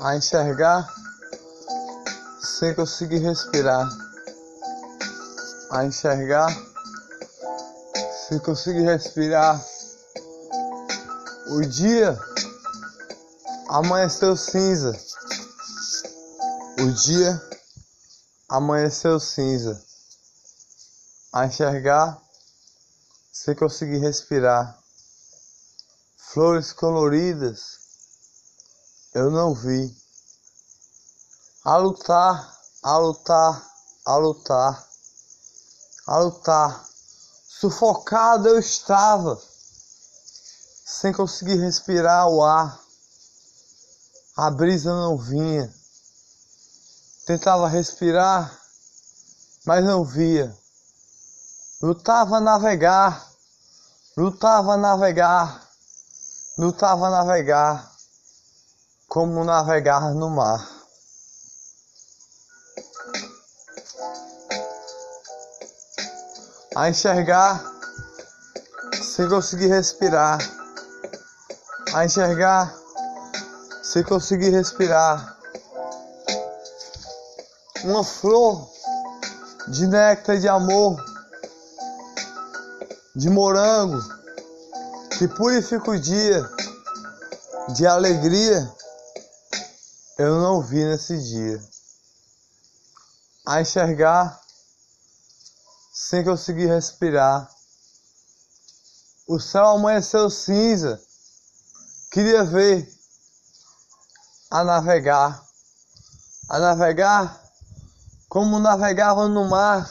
a enxergar sem conseguir respirar, a enxergar sem conseguir respirar. O dia amanheceu cinza, o dia amanheceu cinza, a enxergar sem conseguir respirar. Flores coloridas eu não vi. A lutar, a lutar, a lutar, a lutar. Sufocado eu estava, sem conseguir respirar o ar. A brisa não vinha. Tentava respirar, mas não via. Lutava a navegar, lutava navegar, lutava navegar como navegar no mar. A enxergar sem conseguir respirar. A enxergar sem conseguir respirar. Uma flor de néctar de amor, de morango, que purifica o dia de alegria eu não vi nesse dia. A enxergar sem conseguir respirar. O céu amanheceu cinza. Queria ver a navegar. A navegar como navegava no mar,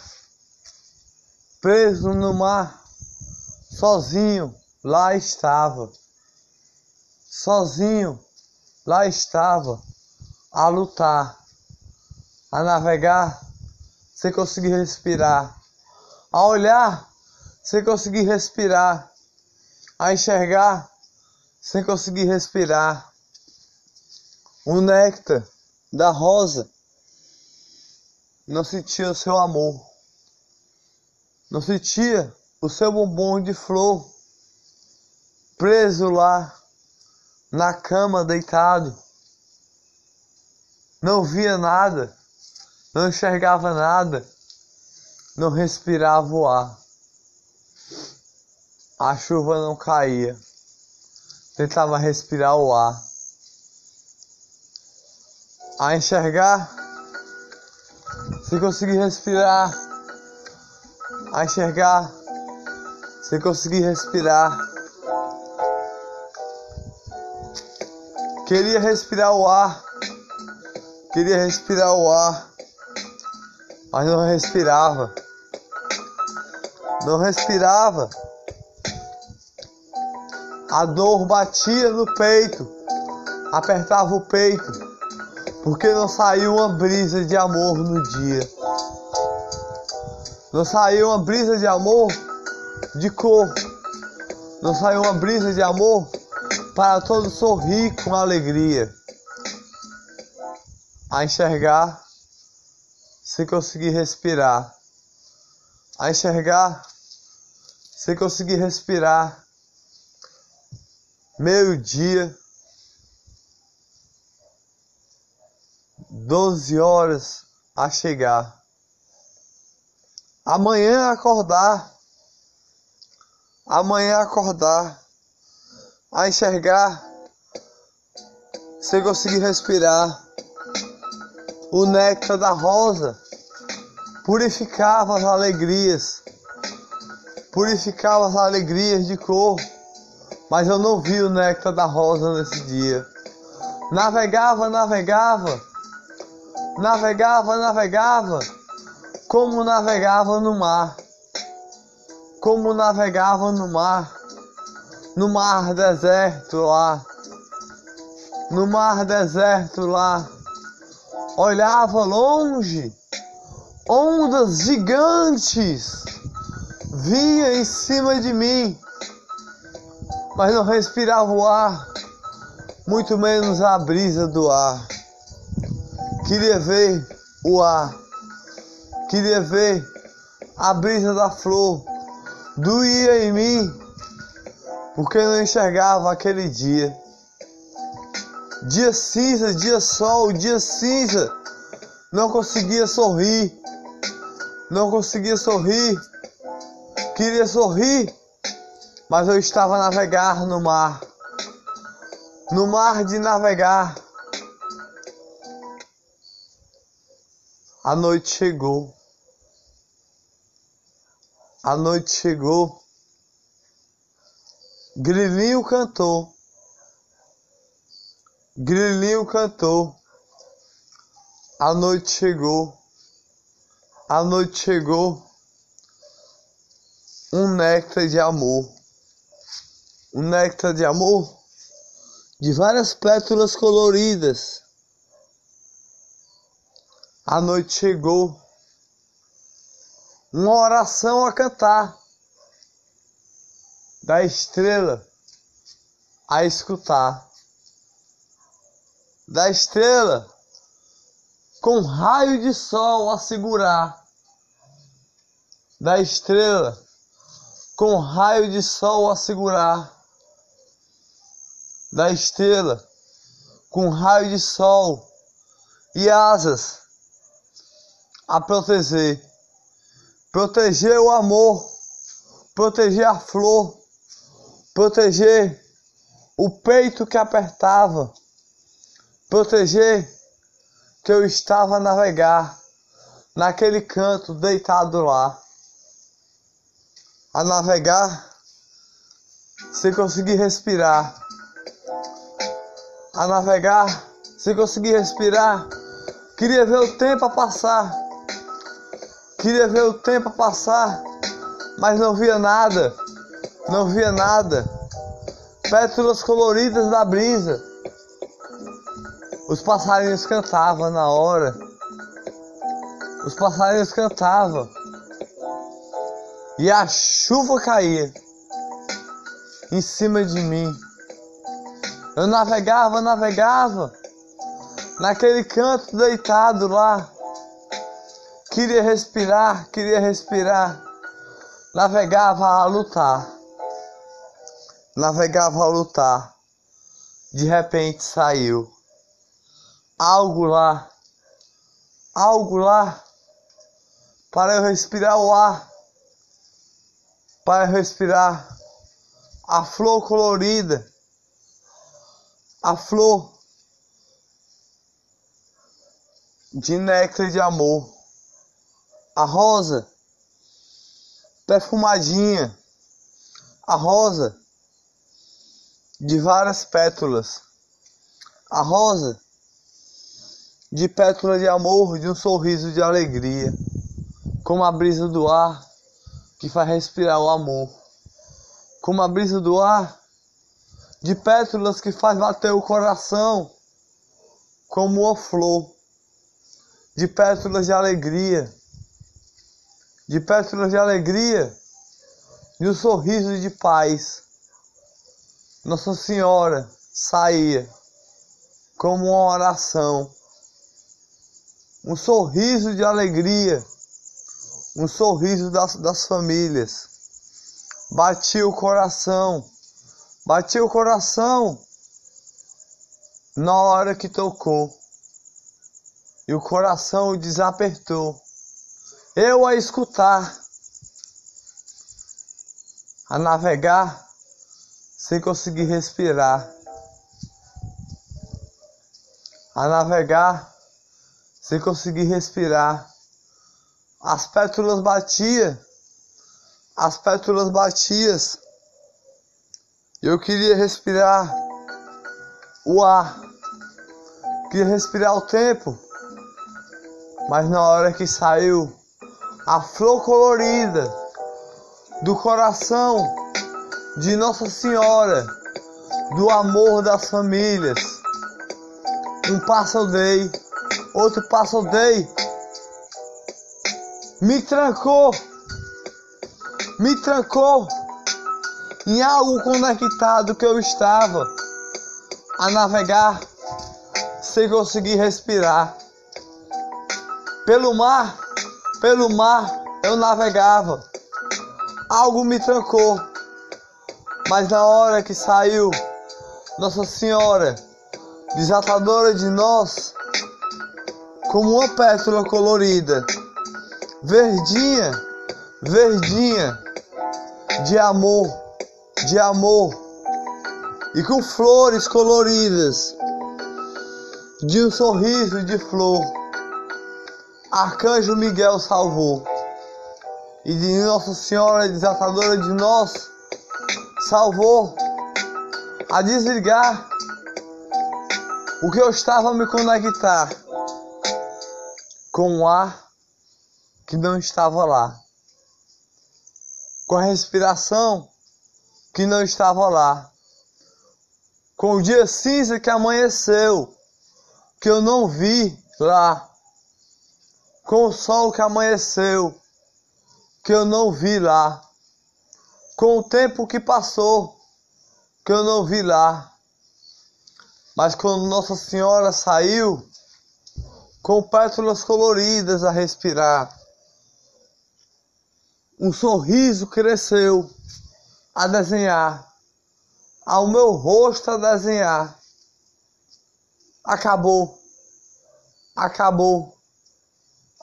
preso no mar, sozinho, lá estava. Sozinho, lá estava a lutar, a navegar sem conseguir respirar, a olhar sem conseguir respirar, a enxergar sem conseguir respirar. O néctar da rosa não sentia o seu amor, não sentia o seu bombom de flor preso lá na cama deitado não via nada, não enxergava nada, não respirava o ar. A chuva não caía, tentava respirar o ar. A enxergar, se conseguir respirar, a enxergar, se conseguir respirar. Queria respirar o ar Queria respirar o ar, mas não respirava. Não respirava. A dor batia no peito, apertava o peito, porque não saiu uma brisa de amor no dia. Não saiu uma brisa de amor de cor. Não saiu uma brisa de amor para todos sorrir com alegria a enxergar sem conseguir respirar, a enxergar sem conseguir respirar. Meio-dia, 12 horas a chegar. Amanhã acordar, amanhã acordar, a enxergar sem conseguir respirar o néctar da rosa purificava as alegrias, purificava as alegrias de cor, mas eu não vi o néctar da rosa nesse dia. Navegava, navegava, navegava, navegava, como navegava no mar, como navegava no mar, no mar deserto lá, no mar deserto lá olhava longe, ondas gigantes vinha em cima de mim, mas não respirava o ar, muito menos a brisa do ar. Queria ver o ar, queria ver a brisa da flor, doía em mim, porque não enxergava aquele dia. Dia cinza, dia sol, dia cinza. Não conseguia sorrir. Não conseguia sorrir. Queria sorrir, mas eu estava a navegar no mar. No mar de navegar. A noite chegou. A noite chegou. Grilinho cantou. Grilinho cantou. A noite chegou. A noite chegou. Um néctar de amor. Um néctar de amor de várias pétalas coloridas. A noite chegou. Uma oração a cantar. Da estrela a escutar, da estrela com raio de sol a segurar, da estrela com raio de sol a segurar, da estrela com raio de sol e asas a proteger, proteger o amor, proteger a flor. Proteger o peito que apertava, proteger que eu estava a navegar naquele canto deitado lá, a navegar sem conseguir respirar, a navegar sem conseguir respirar. Queria ver o tempo a passar, queria ver o tempo passar, mas não via nada não via nada. Pétalas coloridas da brisa. Os passarinhos cantavam na hora. Os passarinhos cantavam. E a chuva caía em cima de mim. Eu navegava, navegava naquele canto deitado lá. Queria respirar, queria respirar. Navegava a lutar. Navegava a lutar. De repente saiu. Algo lá, algo lá, para eu respirar o ar, para eu respirar. A flor colorida, a flor de néctar de amor, a rosa perfumadinha, a rosa de várias pétalas. A rosa de pétala de amor, de um sorriso de alegria, como a brisa do ar que faz respirar o amor, como a brisa do ar de pétalas que faz bater o coração, como uma flor de pétalas de alegria, de pétalas de alegria, de um sorriso de paz nossa Senhora saía como uma oração, um sorriso de alegria, um sorriso das, das famílias. Batia o coração, batia o coração na hora que tocou, e o coração desapertou. Eu a escutar, a navegar sem conseguir respirar, a navegar sem conseguir respirar. As pétalas batiam, as pétalas batiam. Eu queria respirar o ar, queria respirar o tempo, mas na hora que saiu a flor colorida do coração de Nossa Senhora, do amor das famílias. Um passo eu dei, outro passo eu dei. Me trancou, me trancou em algo conectado que eu estava a navegar sem conseguir respirar. Pelo mar, pelo mar eu navegava. Algo me trancou Mas na hora que saiu Nossa Senhora, desatadora de nós, como uma pétala colorida, verdinha, verdinha, de amor, de amor, e com flores coloridas, de um sorriso de flor, Arcanjo Miguel salvou, e de Nossa Senhora desatadora de nós, salvou a desligar o que eu estava a me conectar com o ar que não estava lá, com a respiração que não estava lá, com o dia cinza que amanheceu, que eu não vi lá, com o sol que amanheceu, que eu não vi lá com o tempo que passou, que eu não vi lá. Mas quando Nossa Senhora saiu, com pétalas coloridas a respirar, um sorriso cresceu a desenhar, ao meu rosto a desenhar. Acabou, acabou,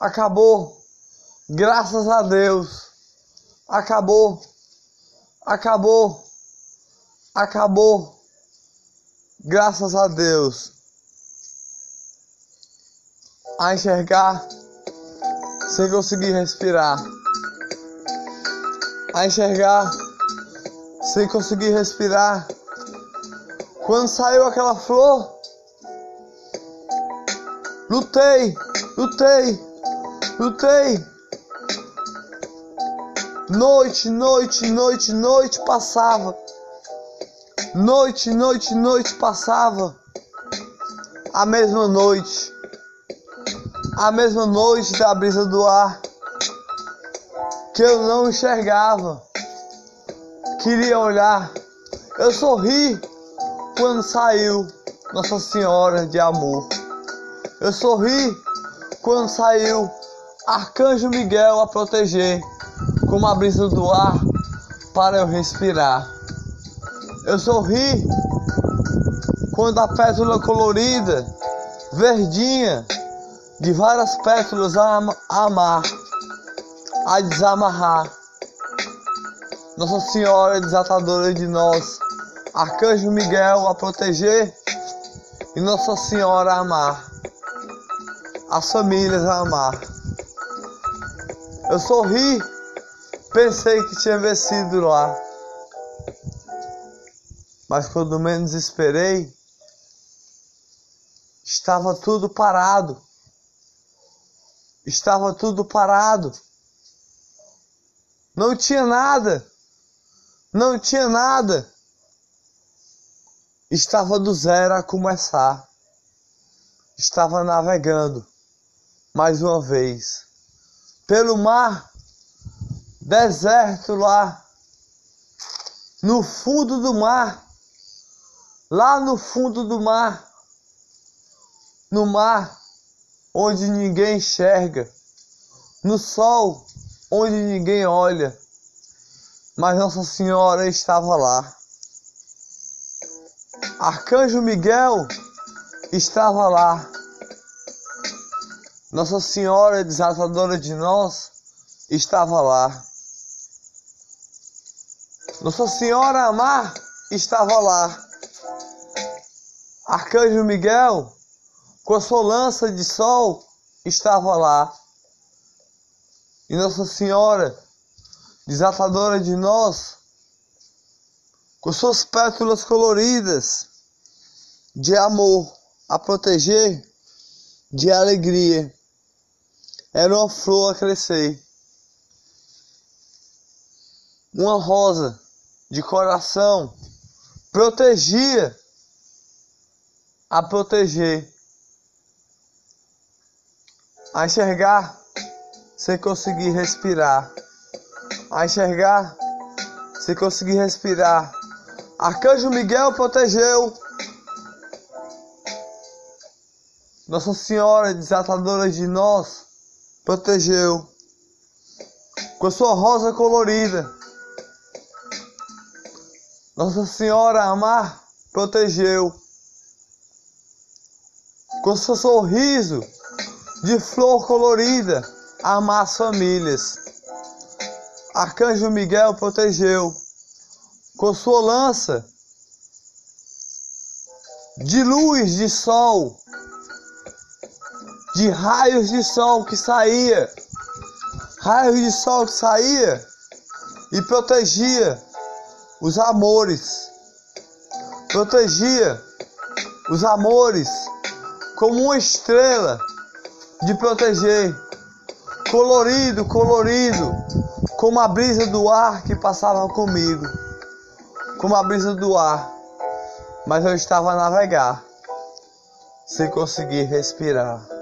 acabou, graças a Deus, acabou. Acabou, acabou, graças a Deus, a enxergar sem conseguir respirar, a enxergar sem conseguir respirar. Quando saiu aquela flor, lutei, lutei, lutei Noite, noite, noite, noite passava. Noite, noite, noite passava. A mesma noite. A mesma noite da brisa do ar. Que eu não enxergava. Queria olhar. Eu sorri quando saiu Nossa Senhora de Amor. Eu sorri quando saiu Arcanjo Miguel a proteger como a brisa do ar para eu respirar. Eu sorri quando a pétala colorida, verdinha, de várias pétalas a amar, a desamarrar. Nossa Senhora desatadora de nós, Arcanjo Miguel a proteger e Nossa Senhora a amar, as famílias a amar. Eu sorri Pensei que tinha vencido lá. Mas quando menos esperei, estava tudo parado. Estava tudo parado. Não tinha nada. Não tinha nada. Estava do zero a começar. Estava navegando mais uma vez pelo mar deserto lá, no fundo do mar, lá no fundo do mar, no mar onde ninguém enxerga, no sol onde ninguém olha, mas Nossa Senhora estava lá. Arcanjo Miguel estava lá. Nossa Senhora desatadora de nós estava lá. Nossa Senhora Amar estava lá. Arcanjo Miguel, com a sua lança de sol, estava lá. E Nossa Senhora, desatadora de nós, com suas pétalas coloridas de amor a proteger, de alegria, era uma flor a crescer. Uma rosa de coração, protegia a proteger, a enxergar sem conseguir respirar, a enxergar sem conseguir respirar. Arcanjo Miguel protegeu. Nossa Senhora desatadora de nós protegeu com sua rosa colorida Nossa Senhora amar protegeu. Com seu sorriso de flor colorida, amar as famílias. Arcanjo Miguel protegeu. Com sua lança de luz de sol, de raios de sol que saía, raios de sol que saía e protegia os amores, protegia os amores como uma estrela de proteger, colorido, colorido, como a brisa do ar que passava comigo, como a brisa do ar. Mas eu estava a navegar sem conseguir respirar.